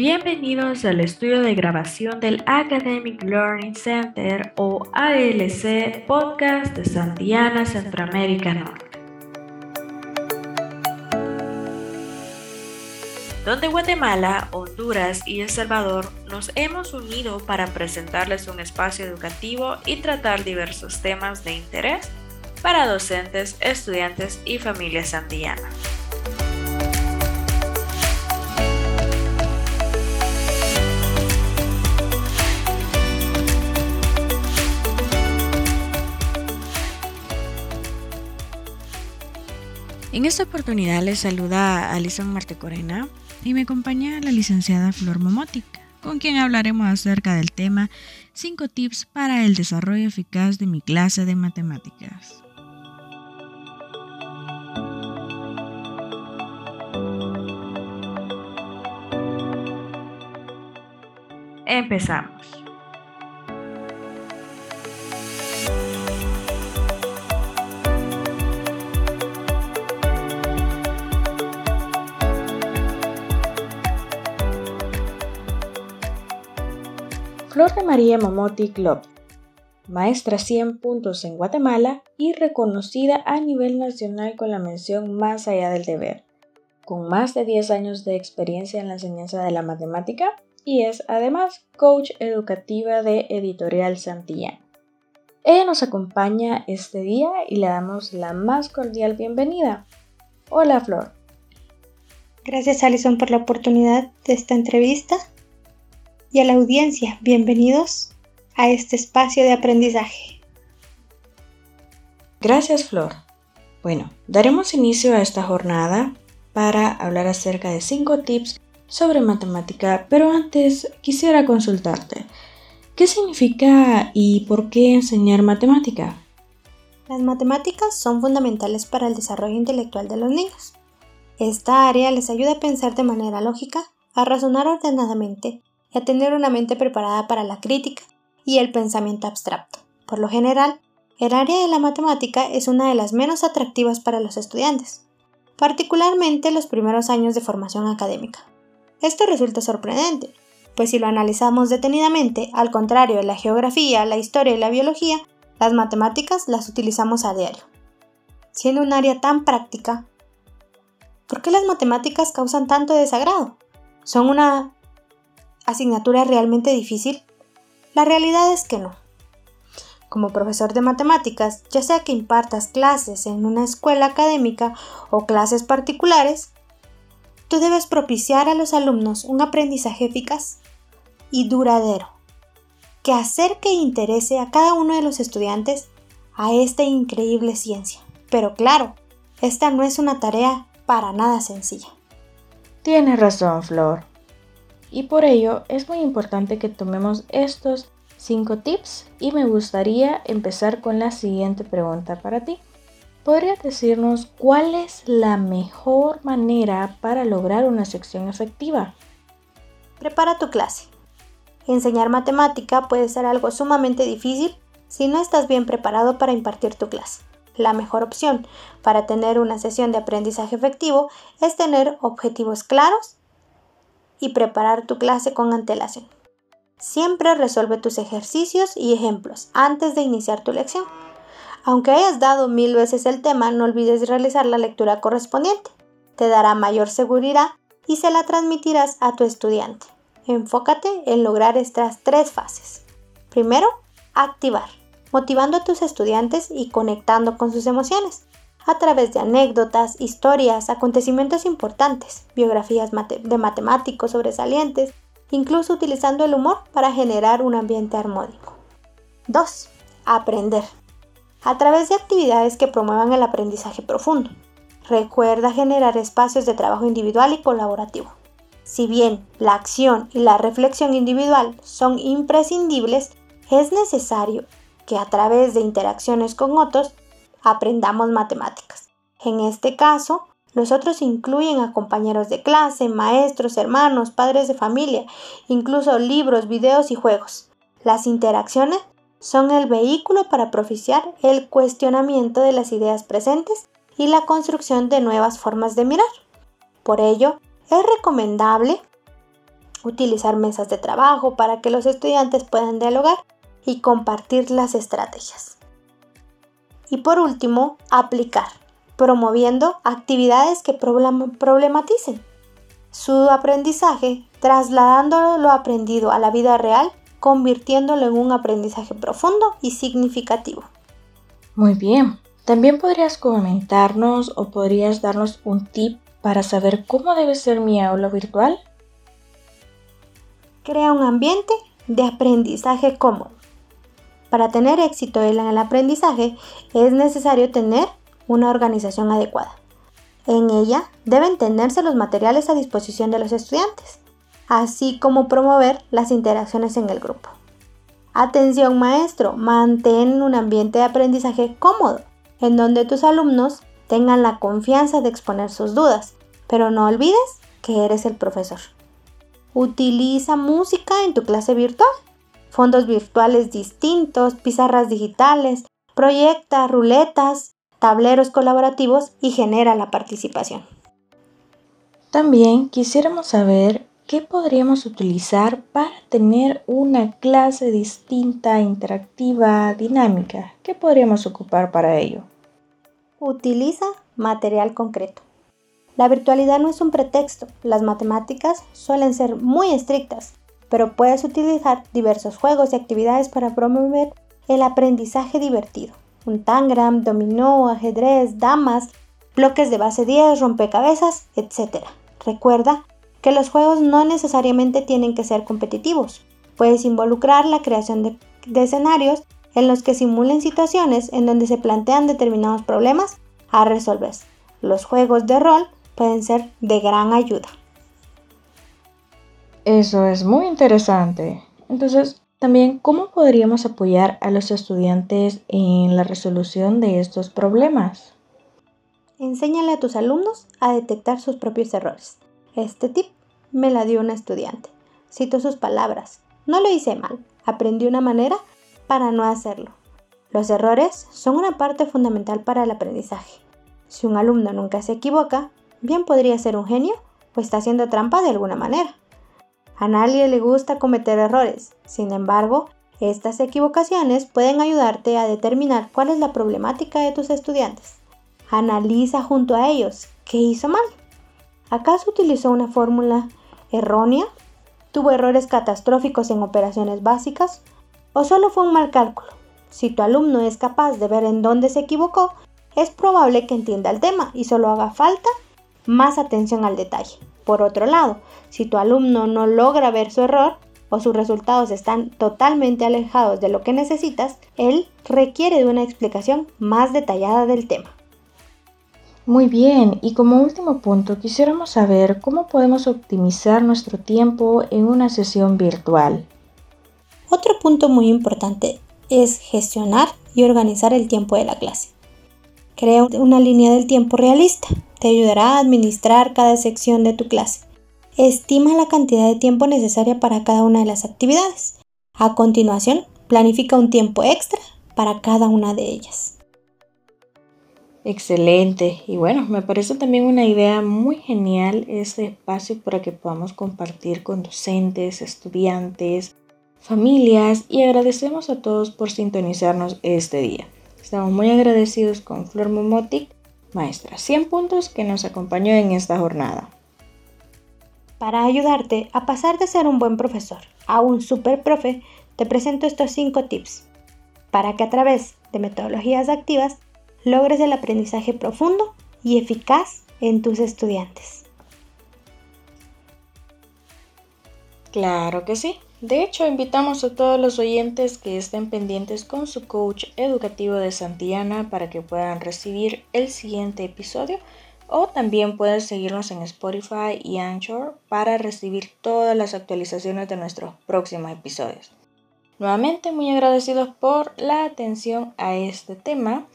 bienvenidos al estudio de grabación del Academic Learning Center o ALC Podcast de Santiana, Centroamérica Norte. Donde Guatemala, Honduras y El Salvador nos hemos unido para presentarles un espacio educativo y tratar diversos temas de interés para docentes, estudiantes y familias santillanas. En esta oportunidad les saluda Alison Martecorena y me acompaña la licenciada Flor Momotic, con quien hablaremos acerca del tema 5 tips para el desarrollo eficaz de mi clase de matemáticas. Empezamos. Flor de María Mamoti Club, maestra 100 puntos en Guatemala y reconocida a nivel nacional con la mención Más allá del deber, con más de 10 años de experiencia en la enseñanza de la matemática y es además coach educativa de Editorial Santillán. Ella nos acompaña este día y le damos la más cordial bienvenida. Hola Flor. Gracias Alison por la oportunidad de esta entrevista y a la audiencia, bienvenidos a este espacio de aprendizaje. Gracias, Flor. Bueno, daremos inicio a esta jornada para hablar acerca de cinco tips sobre matemática, pero antes quisiera consultarte. ¿Qué significa y por qué enseñar matemática? Las matemáticas son fundamentales para el desarrollo intelectual de los niños. Esta área les ayuda a pensar de manera lógica, a razonar ordenadamente y a tener una mente preparada para la crítica y el pensamiento abstracto. Por lo general, el área de la matemática es una de las menos atractivas para los estudiantes, particularmente los primeros años de formación académica. Esto resulta sorprendente, pues si lo analizamos detenidamente, al contrario de la geografía, la historia y la biología, las matemáticas las utilizamos a diario. Siendo un área tan práctica, ¿por qué las matemáticas causan tanto desagrado? Son una asignatura realmente difícil? La realidad es que no. Como profesor de matemáticas, ya sea que impartas clases en una escuela académica o clases particulares, tú debes propiciar a los alumnos un aprendizaje eficaz y duradero, que acerque e interese a cada uno de los estudiantes a esta increíble ciencia. Pero claro, esta no es una tarea para nada sencilla. Tienes razón, Flor. Y por ello es muy importante que tomemos estos 5 tips y me gustaría empezar con la siguiente pregunta para ti. ¿Podrías decirnos cuál es la mejor manera para lograr una sección efectiva? Prepara tu clase. Enseñar matemática puede ser algo sumamente difícil si no estás bien preparado para impartir tu clase. La mejor opción para tener una sesión de aprendizaje efectivo es tener objetivos claros y preparar tu clase con antelación. Siempre resuelve tus ejercicios y ejemplos antes de iniciar tu lección. Aunque hayas dado mil veces el tema, no olvides realizar la lectura correspondiente. Te dará mayor seguridad y se la transmitirás a tu estudiante. Enfócate en lograr estas tres fases. Primero, activar, motivando a tus estudiantes y conectando con sus emociones a través de anécdotas, historias, acontecimientos importantes, biografías de matemáticos sobresalientes, incluso utilizando el humor para generar un ambiente armónico. 2. Aprender. A través de actividades que promuevan el aprendizaje profundo. Recuerda generar espacios de trabajo individual y colaborativo. Si bien la acción y la reflexión individual son imprescindibles, es necesario que a través de interacciones con otros aprendamos matemáticas. En este caso, los otros incluyen a compañeros de clase, maestros, hermanos, padres de familia, incluso libros, videos y juegos. Las interacciones son el vehículo para propiciar el cuestionamiento de las ideas presentes y la construcción de nuevas formas de mirar. Por ello, es recomendable utilizar mesas de trabajo para que los estudiantes puedan dialogar y compartir las estrategias. Y por último, aplicar, promoviendo actividades que problematicen su aprendizaje, trasladando lo aprendido a la vida real, convirtiéndolo en un aprendizaje profundo y significativo. Muy bien, también podrías comentarnos o podrías darnos un tip para saber cómo debe ser mi aula virtual. Crea un ambiente de aprendizaje cómodo. Para tener éxito en el aprendizaje es necesario tener una organización adecuada. En ella deben tenerse los materiales a disposición de los estudiantes, así como promover las interacciones en el grupo. Atención maestro, mantén un ambiente de aprendizaje cómodo, en donde tus alumnos tengan la confianza de exponer sus dudas, pero no olvides que eres el profesor. Utiliza música en tu clase virtual, fondos virtuales distintos, pizarras digitales, proyecta ruletas, tableros colaborativos y genera la participación. También quisiéramos saber qué podríamos utilizar para tener una clase distinta, interactiva, dinámica. ¿Qué podríamos ocupar para ello? Utiliza material concreto. La virtualidad no es un pretexto. Las matemáticas suelen ser muy estrictas, pero puedes utilizar diversos juegos y actividades para promover el aprendizaje divertido. Un tangram, dominó, ajedrez, damas, bloques de base 10, rompecabezas, etc. Recuerda que los juegos no necesariamente tienen que ser competitivos. Puedes involucrar la creación de, de escenarios en los que simulen situaciones en donde se plantean determinados problemas a resolver. Los juegos de rol pueden ser de gran ayuda. Eso es muy interesante. Entonces, también, ¿cómo podríamos apoyar a los estudiantes en la resolución de estos problemas? Enséñale a tus alumnos a detectar sus propios errores. Este tip me la dio una estudiante. Cito sus palabras. No lo hice mal, aprendí una manera para no hacerlo. Los errores son una parte fundamental para el aprendizaje. Si un alumno nunca se equivoca, bien podría ser un genio o está haciendo trampa de alguna manera. A nadie le gusta cometer errores, sin embargo, estas equivocaciones pueden ayudarte a determinar cuál es la problemática de tus estudiantes. Analiza junto a ellos qué hizo mal. ¿Acaso utilizó una fórmula errónea? ¿Tuvo errores catastróficos en operaciones básicas? ¿O solo fue un mal cálculo? Si tu alumno es capaz de ver en dónde se equivocó, es probable que entienda el tema y solo haga falta más atención al detalle. Por otro lado, si tu alumno no logra ver su error o sus resultados están totalmente alejados de lo que necesitas, él requiere de una explicación más detallada del tema. Muy bien, y como último punto quisiéramos saber cómo podemos optimizar nuestro tiempo en una sesión virtual. Otro punto muy importante es gestionar y organizar el tiempo de la clase. Crea una línea del tiempo realista. Te ayudará a administrar cada sección de tu clase. Estima la cantidad de tiempo necesaria para cada una de las actividades. A continuación, planifica un tiempo extra para cada una de ellas. Excelente. Y bueno, me parece también una idea muy genial este espacio para que podamos compartir con docentes, estudiantes, familias y agradecemos a todos por sintonizarnos este día. Estamos muy agradecidos con Flor Momotic, maestra 100 puntos, que nos acompañó en esta jornada. Para ayudarte a pasar de ser un buen profesor a un super profe, te presento estos 5 tips para que a través de metodologías activas logres el aprendizaje profundo y eficaz en tus estudiantes. Claro que sí. De hecho, invitamos a todos los oyentes que estén pendientes con su coach educativo de Santiana para que puedan recibir el siguiente episodio o también pueden seguirnos en Spotify y Anchor para recibir todas las actualizaciones de nuestros próximos episodios. Nuevamente muy agradecidos por la atención a este tema.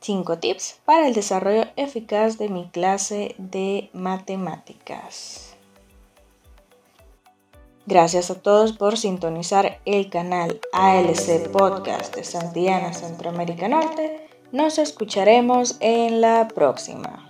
5 tips para el desarrollo eficaz de mi clase de matemáticas. Gracias a todos por sintonizar el canal ALC Podcast de Santiana Centroamérica Norte. Nos escucharemos en la próxima.